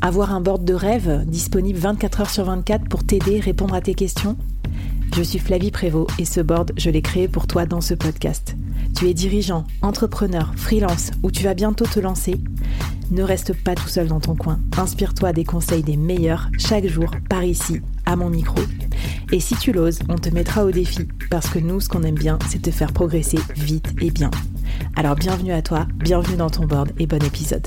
Avoir un board de rêve disponible 24 heures sur 24 pour t'aider, répondre à tes questions? Je suis Flavie Prévost et ce board, je l'ai créé pour toi dans ce podcast. Tu es dirigeant, entrepreneur, freelance ou tu vas bientôt te lancer? Ne reste pas tout seul dans ton coin. Inspire-toi des conseils des meilleurs chaque jour par ici, à mon micro. Et si tu l'oses, on te mettra au défi parce que nous, ce qu'on aime bien, c'est te faire progresser vite et bien. Alors bienvenue à toi, bienvenue dans ton board et bon épisode.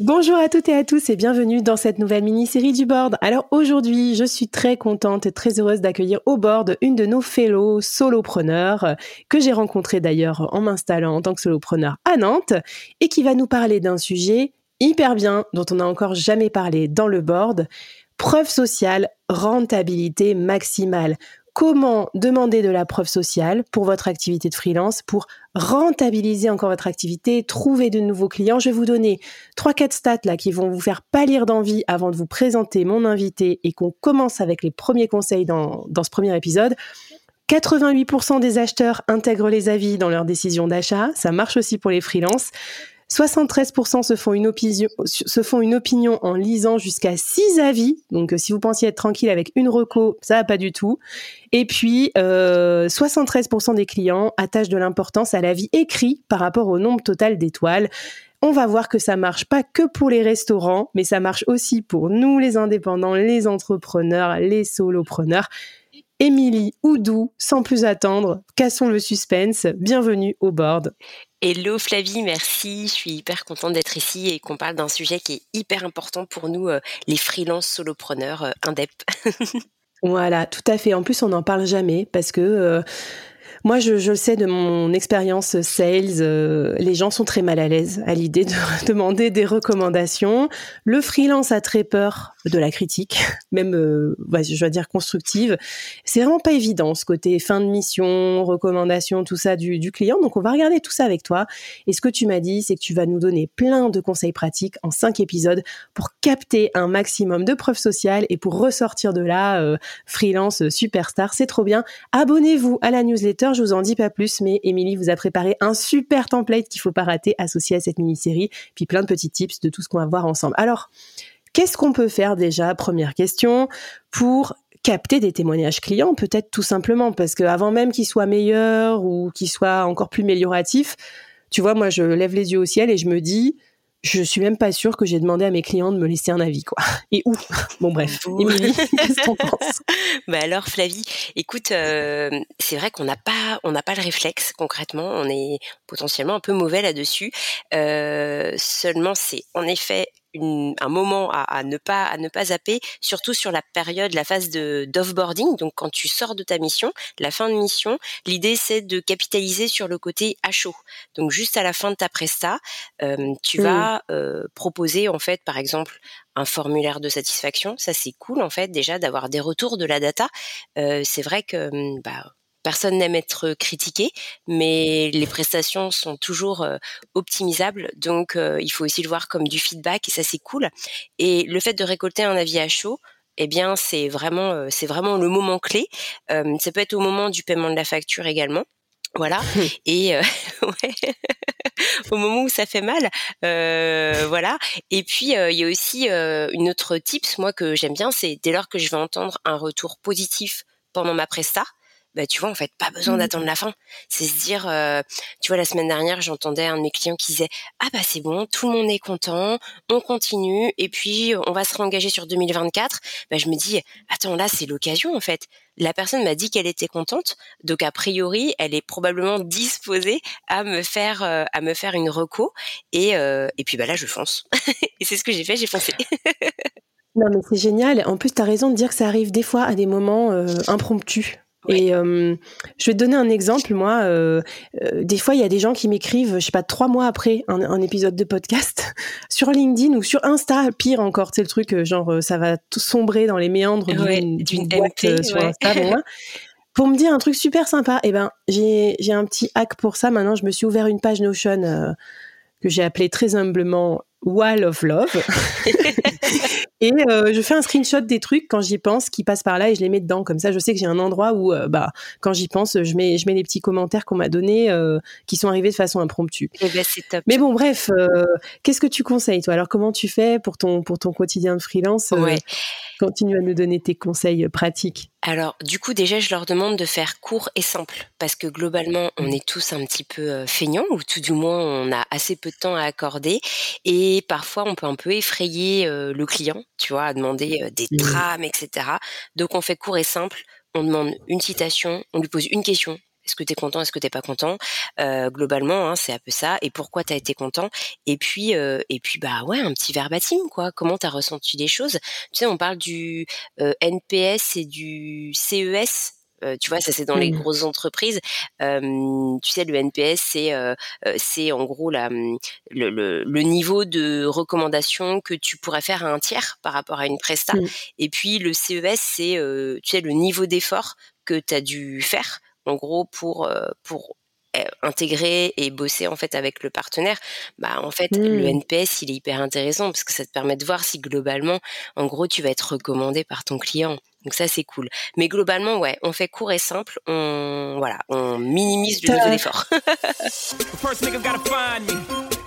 Bonjour à toutes et à tous et bienvenue dans cette nouvelle mini-série du board. Alors aujourd'hui, je suis très contente et très heureuse d'accueillir au board une de nos fellows solopreneurs que j'ai rencontrée d'ailleurs en m'installant en tant que solopreneur à Nantes et qui va nous parler d'un sujet hyper bien dont on n'a encore jamais parlé dans le board. Preuve sociale, rentabilité maximale comment demander de la preuve sociale pour votre activité de freelance, pour rentabiliser encore votre activité, trouver de nouveaux clients? Je vais vous donner trois, quatre stats là qui vont vous faire pâlir d'envie avant de vous présenter mon invité et qu'on commence avec les premiers conseils dans, dans ce premier épisode. 88% des acheteurs intègrent les avis dans leur décision d'achat. Ça marche aussi pour les freelances. 73% se font une opinion, en lisant jusqu'à 6 avis. Donc, euh, si vous pensiez être tranquille avec une reco, ça va pas du tout. Et puis, euh, 73% des clients attachent de l'importance à l'avis écrit par rapport au nombre total d'étoiles. On va voir que ça marche pas que pour les restaurants, mais ça marche aussi pour nous, les indépendants, les entrepreneurs, les solopreneurs. Émilie Oudou, sans plus attendre, cassons le suspense. Bienvenue au board. Hello Flavie, merci. Je suis hyper contente d'être ici et qu'on parle d'un sujet qui est hyper important pour nous, euh, les freelances solopreneurs euh, indep. voilà, tout à fait. En plus, on n'en parle jamais parce que euh, moi, je, je, le sais de mon expérience sales, euh, les gens sont très mal à l'aise à l'idée de demander des recommandations. Le freelance a très peur de la critique, même, euh, je dois dire constructive. C'est vraiment pas évident ce côté fin de mission, recommandation, tout ça du, du client. Donc, on va regarder tout ça avec toi. Et ce que tu m'as dit, c'est que tu vas nous donner plein de conseils pratiques en cinq épisodes pour capter un maximum de preuves sociales et pour ressortir de là euh, freelance superstar. C'est trop bien. Abonnez-vous à la newsletter je vous en dis pas plus, mais Émilie vous a préparé un super template qu'il faut pas rater associé à cette mini-série, puis plein de petits tips de tout ce qu'on va voir ensemble. Alors, qu'est-ce qu'on peut faire déjà? Première question, pour capter des témoignages clients, peut-être tout simplement, parce qu'avant même qu'ils soient meilleurs ou qu'ils soient encore plus amélioratifs, tu vois, moi, je lève les yeux au ciel et je me dis, je suis même pas sûre que j'ai demandé à mes clients de me laisser un avis, quoi. Et où? Bon, bref. Émilie, qu'est-ce que t'en penses? Bah alors, Flavie, écoute, euh, c'est vrai qu'on n'a pas, on n'a pas le réflexe concrètement. On est potentiellement un peu mauvais là-dessus. Euh, seulement, c'est en effet un moment à, ne pas à ne pas zapper, surtout sur la période, la phase de d'offboarding. Donc quand tu sors de ta mission, la fin de mission, l'idée c'est de capitaliser sur le côté à chaud. Donc juste à la fin de ta presta, euh, tu vas mmh. euh, proposer en fait, par exemple, un formulaire de satisfaction. Ça c'est cool en fait déjà d'avoir des retours de la data. Euh, c'est vrai que bah, personne n'aime être critiqué, mais les prestations sont toujours optimisables. Donc, il faut aussi le voir comme du feedback et ça, c'est cool. Et le fait de récolter un avis à chaud, eh bien, c'est vraiment, c'est vraiment le moment clé. ça peut être au moment du paiement de la facture également. Voilà. Et au moment où ça fait mal, voilà. Et puis il y a aussi une autre tips moi que j'aime bien, c'est dès lors que je vais entendre un retour positif pendant ma presta, bah, tu vois, en fait, pas besoin mmh. d'attendre la fin. C'est se dire, euh, tu vois, la semaine dernière, j'entendais un de mes clients qui disait, ah bah c'est bon, tout le monde est content, on continue, et puis on va se réengager sur 2024. Bah, je me dis, attends, là, c'est l'occasion, en fait. La personne m'a dit qu'elle était contente, donc a priori, elle est probablement disposée à me faire, euh, à me faire une reco, et, euh, et puis bah là, je fonce. et c'est ce que j'ai fait, j'ai foncé. non mais c'est génial. En plus, tu as raison de dire que ça arrive des fois à des moments impromptus. Et euh, je vais te donner un exemple. Moi, euh, euh, des fois, il y a des gens qui m'écrivent, je sais pas, trois mois après un, épisode de podcast sur LinkedIn ou sur Insta. Pire encore, c'est le truc, genre, ça va tout sombrer dans les méandres d'une boîte sur Insta. pour me dire un truc super sympa. Et eh ben, j'ai un petit hack pour ça. Maintenant, je me suis ouvert une page Notion que j'ai appelée très humblement Wall of Love. et euh, je fais un screenshot des trucs quand j'y pense qui passent par là et je les mets dedans. Comme ça, je sais que j'ai un endroit où, euh, bah, quand j'y pense, je mets, je mets les petits commentaires qu'on m'a donnés euh, qui sont arrivés de façon impromptue. Eh ben, c'est top. Mais bon, bref, qu'est-ce que tu conseilles, toi? Alors, comment tu fais pour ton, pour ton quotidien de freelance ouais. Continue à nous donner tes conseils pratiques? Alors, du coup, déjà, je leur demande de faire court et simple, parce que globalement, on est tous un petit peu feignants, ou tout du moins, on a assez peu de temps à accorder, et parfois, on peut un peu effrayer le client, tu vois, à demander des trames, etc. Donc, on fait court et simple. On demande une citation, on lui pose une question, est-ce que tu es content Est-ce que t'es pas content? Euh, Globalement, hein, c'est un peu ça. Et pourquoi tu as été content? Et puis, euh, et puis, bah ouais, un petit verbatim, quoi. Comment tu as ressenti les choses? Tu sais, on parle du euh, NPS et du CES. tu vois, ça c'est dans les grosses entreprises. tu sais, le NPS, c'est c'est en gros la, le, le, niveau de recommandation que tu pourrais faire à un tiers par rapport à une presta. Et puis le CES, c'est tu sais le niveau d'effort que tu as dû faire en gros pour euh, pour euh, intégrer et bosser en fait avec le partenaire, bah en fait le mmh. NPS il est hyper intéressant parce que ça te permet de voir si globalement en gros tu vas être recommandé par ton client. Donc ça c'est cool. Mais globalement ouais, on fait court et simple, on voilà, on minimise le niveau d'effort.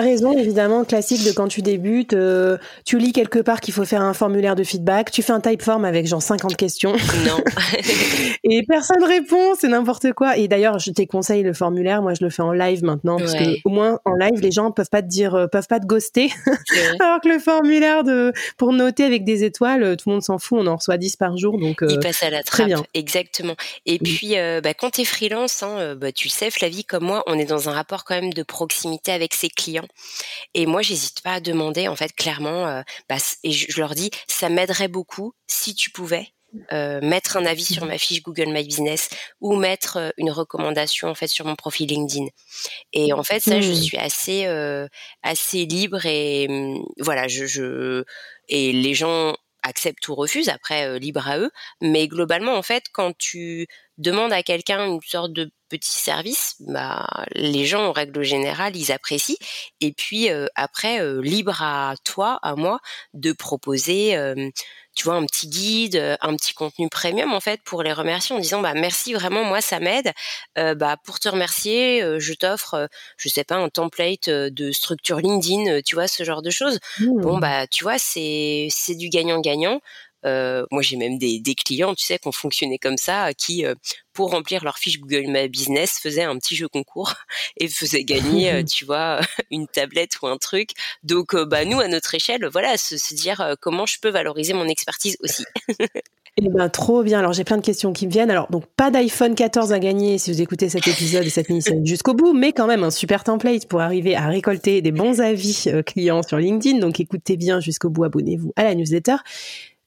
Raison, évidemment, classique de quand tu débutes, euh, tu lis quelque part qu'il faut faire un formulaire de feedback, tu fais un type form avec genre 50 questions. Non. et personne répond, c'est n'importe quoi. Et d'ailleurs, je te conseille le formulaire, moi je le fais en live maintenant, parce que au moins en live, les gens peuvent pas te dire, euh, peuvent pas te ghoster. Alors que le formulaire de, pour noter avec des étoiles, euh, tout le monde s'en fout, on en reçoit 10 par jour, donc. Il passe à la trappe. Très bien. Exactement. Et puis, bah, quand t'es freelance, hein, bah, tu sais, Flavie, comme moi, on est dans un rapport quand même de proximité avec ses clients et moi, j'hésite pas à demander, en fait, clairement, euh, bah, et je, leur dis, ça m'aiderait beaucoup si tu pouvais euh, mettre un avis sur ma fiche Google My Business ou mettre euh, une recommandation en fait sur mon profil LinkedIn. Et en fait, ça, je mmh. suis assez assez libre et mmh, voilà, je, je et les gens acceptent ou refusent, après libre à eux. Mais globalement, en fait, quand tu demandes à quelqu'un une sorte de petit service, bah, les gens en règle générale ils apprécient. Et puis après, libre à toi, à moi, de proposer, tu vois, un petit guide, un petit contenu premium en fait pour les remercier en disant bah merci vraiment, moi ça m'aide. bah pour te remercier, je t'offre, je sais pas, un template de structure LinkedIn, tu vois, ce genre de choses. Bon mmh. bah tu vois, c'est c'est du gagnant-gagnant. Euh, moi, j'ai même des, des, clients, tu sais, qui ont fonctionné comme ça, qui, euh, pour remplir leur fiche Google My Business, faisaient un petit jeu concours et faisaient gagner, euh, tu vois, une tablette ou un truc. Donc, bah, nous, à notre échelle, voilà, se, se dire comment je peux valoriser mon expertise aussi. Eh ben, trop bien. Alors, j'ai plein de questions qui me viennent. Alors, donc, pas d'iPhone 14 à gagner si vous écoutez cet épisode et cette mini jusqu'au bout, mais quand même un super template pour arriver à récolter des bons avis clients sur LinkedIn. Donc, écoutez bien jusqu'au bout, abonnez-vous à la newsletter.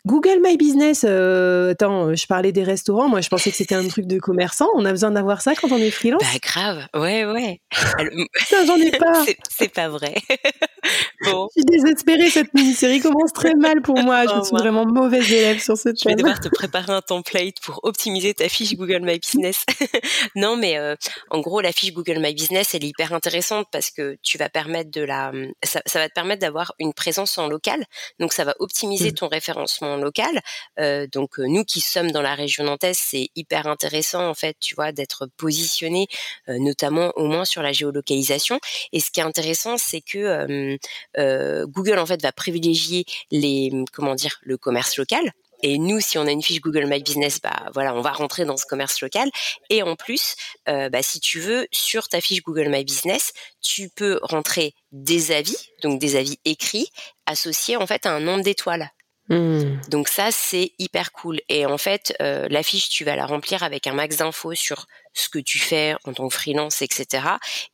Google My Business, euh, attends, je parlais des restaurants, moi je pensais que c'était un truc de commerçant. On a besoin d'avoir ça quand on est freelance? Bah grave, ouais, ouais. j'en ai pas. c'est pas vrai. Je suis désespérée, cette mini-série commence très mal pour moi. Je suis vraiment mauvaise élève sur ce thème. Je vais devoir te préparer un template pour optimiser ta fiche Google My Business. non, mais euh, en gros, la fiche Google My Business, elle est hyper intéressante parce que tu vas permettre de la, ça, va te permettre d'avoir une présence en local. Donc, ça va optimiser mmh. ton référencement local. Euh, donc, euh, nous qui sommes dans la région nantaise, c'est hyper intéressant en fait, tu vois, d'être positionné, notamment au moins sur la géolocalisation. Et ce qui est intéressant, c'est que euh, Google en fait va privilégier les comment dire le commerce local. Et nous, si on a une fiche Google My Business, bah voilà, on va rentrer dans ce commerce local. Et en plus, euh, bah, si tu veux, sur ta fiche Google My Business, tu peux rentrer des avis, donc des avis écrits, associés en fait à un nombre d'étoiles. Mmh. Donc ça, c'est hyper cool. Et en fait, euh, la fiche, tu vas la remplir avec un max d'infos sur ce que tu fais en tant que freelance, etc.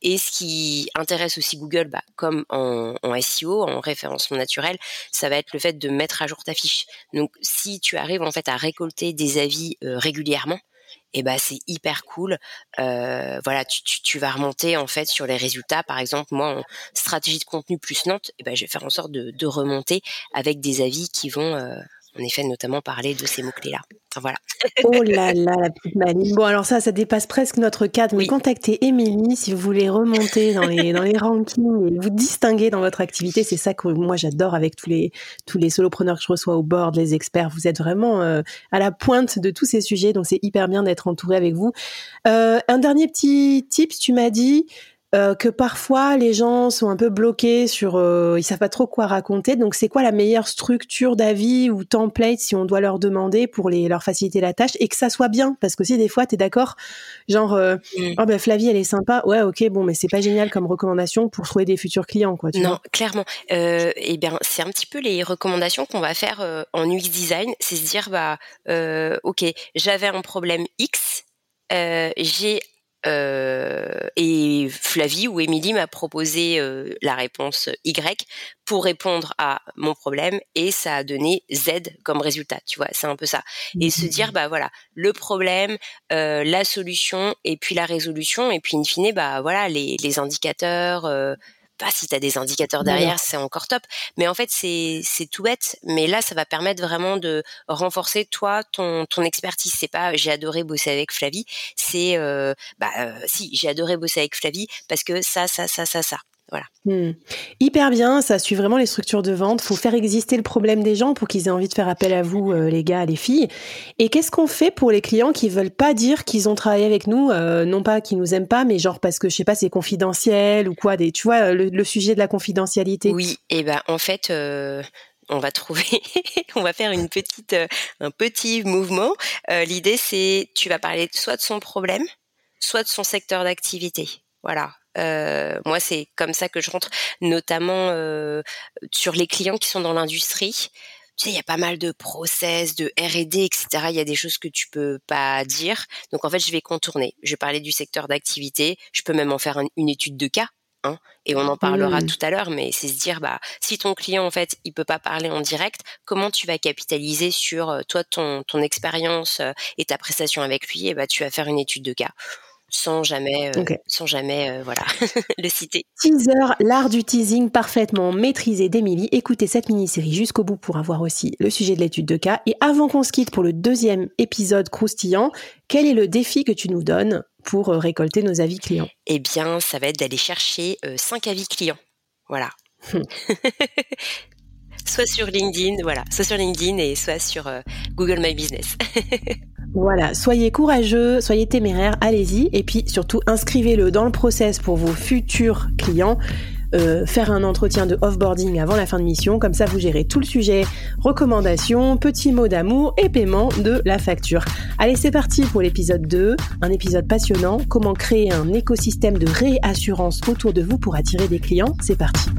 Et ce qui intéresse aussi Google, bah, comme en, SEO, en référencement naturel, ça va être le fait de mettre à jour ta fiche. Donc si tu arrives en fait à récolter des avis euh, régulièrement, et bah c'est hyper cool. Euh, voilà, tu, tu, vas remonter en fait sur les résultats. Par exemple, moi en stratégie de contenu plus Nantes, et ben je vais faire en sorte de, de remonter avec des avis qui vont euh, en effet notamment parler de ces mots clés là. Voilà. oh là là, la petite maline. Bon, alors ça, ça dépasse presque notre cadre, mais contactez Émilie si vous voulez remonter dans les, dans les rankings et vous distinguer dans votre activité. C'est ça que moi j'adore avec tous les, tous les solopreneurs que je reçois au board, les experts. Vous êtes vraiment euh, à la pointe de tous ces sujets, donc c'est hyper bien d'être entouré avec vous. Euh, un dernier petit tips, tu m'as dit, euh, que parfois les gens sont un peu bloqués sur, euh, ils savent pas trop quoi raconter. Donc c'est quoi la meilleure structure d'avis ou template si on doit leur demander pour les leur faciliter la tâche et que ça soit bien? Parce que si des fois tu es d'accord, genre euh, mm. oh ben Flavie elle est sympa, ouais ok bon mais c'est pas génial comme recommandation pour trouver des futurs clients quoi. non clairement. Euh, eh bien c'est un petit peu les recommandations qu'on va faire euh, en UX design, c'est se dire bah ok j'avais un problème X, j'ai et Flavie ou Émilie m'a proposé euh, la réponse Y pour répondre à mon problème et ça a donné Z comme résultat. Tu vois, c'est un peu ça. Et se dire bah voilà le problème, euh, la solution et puis la résolution et puis in fine bah voilà les, les indicateurs pas si tu as des indicateurs derrière, c'est encore top. Mais en fait, c'est c'est tout bête. Mais là, ça va permettre vraiment de renforcer toi ton ton expertise. C'est pas j'ai adoré bosser avec Flavie. C'est euh, bah euh, si j'ai adoré bosser avec Flavie parce que ça ça ça ça ça. Voilà. Hmm. Hyper bien, ça suit vraiment les structures de vente. Faut faire exister le problème des gens pour qu'ils aient envie de faire appel à vous, euh, les gars, les filles. Et qu'est-ce qu'on fait pour les clients qui veulent pas dire qu'ils ont travaillé avec nous, euh, non pas qu'ils nous aiment pas, mais genre parce que je sais pas, c'est confidentiel ou quoi, des, tu vois, le, sujet de la confidentialité. Oui, et ben en fait. Euh, on va trouver, on va faire une petite, un petit mouvement. L'idée, c'est, tu vas parler soit de son problème, soit de son secteur d'activité. Voilà. Euh, moi, c'est comme ça que je rentre, notamment euh, sur les clients qui sont dans l'industrie. Tu sais, il y a pas mal de process, de R&D, etc. Il y a des choses que tu peux pas dire. Donc, en fait, je vais contourner. Je vais parler du secteur d'activité. Je peux même en faire une étude de cas. Hein, et on en parlera mmh. tout à l'heure, mais c'est se dire, bah, si ton client en fait, il peut pas parler en direct, comment tu vas capitaliser sur euh, toi ton ton expérience et ta prestation avec lui Et bah, tu vas faire une étude de cas sans jamais, euh, sans jamais, euh, voilà, le citer. Teaser, l'art du teasing parfaitement maîtrisé d'Emilie. Écoutez cette mini-série jusqu'au bout pour avoir aussi le sujet de l'étude de cas. Et avant qu'on se quitte pour le deuxième épisode croustillant, quel est le défi que tu nous donnes pour euh, récolter nos avis clients? Eh bien, ça va être d'aller chercher cinq avis clients. Voilà. Soit sur LinkedIn, voilà, soit sur LinkedIn et soit sur Google My Business. Voilà, soyez courageux, soyez téméraires, allez-y. Et puis surtout, inscrivez-le dans le process pour vos futurs clients. Euh, faire un entretien de offboarding avant la fin de mission, comme ça vous gérez tout le sujet, recommandations, petits mots d'amour et paiement de la facture. Allez, c'est parti pour l'épisode 2, un épisode passionnant, comment créer un écosystème de réassurance autour de vous pour attirer des clients, c'est parti.